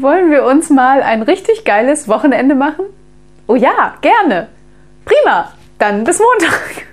Wollen wir uns mal ein richtig geiles Wochenende machen? Oh ja, gerne. Prima. Dann bis Montag.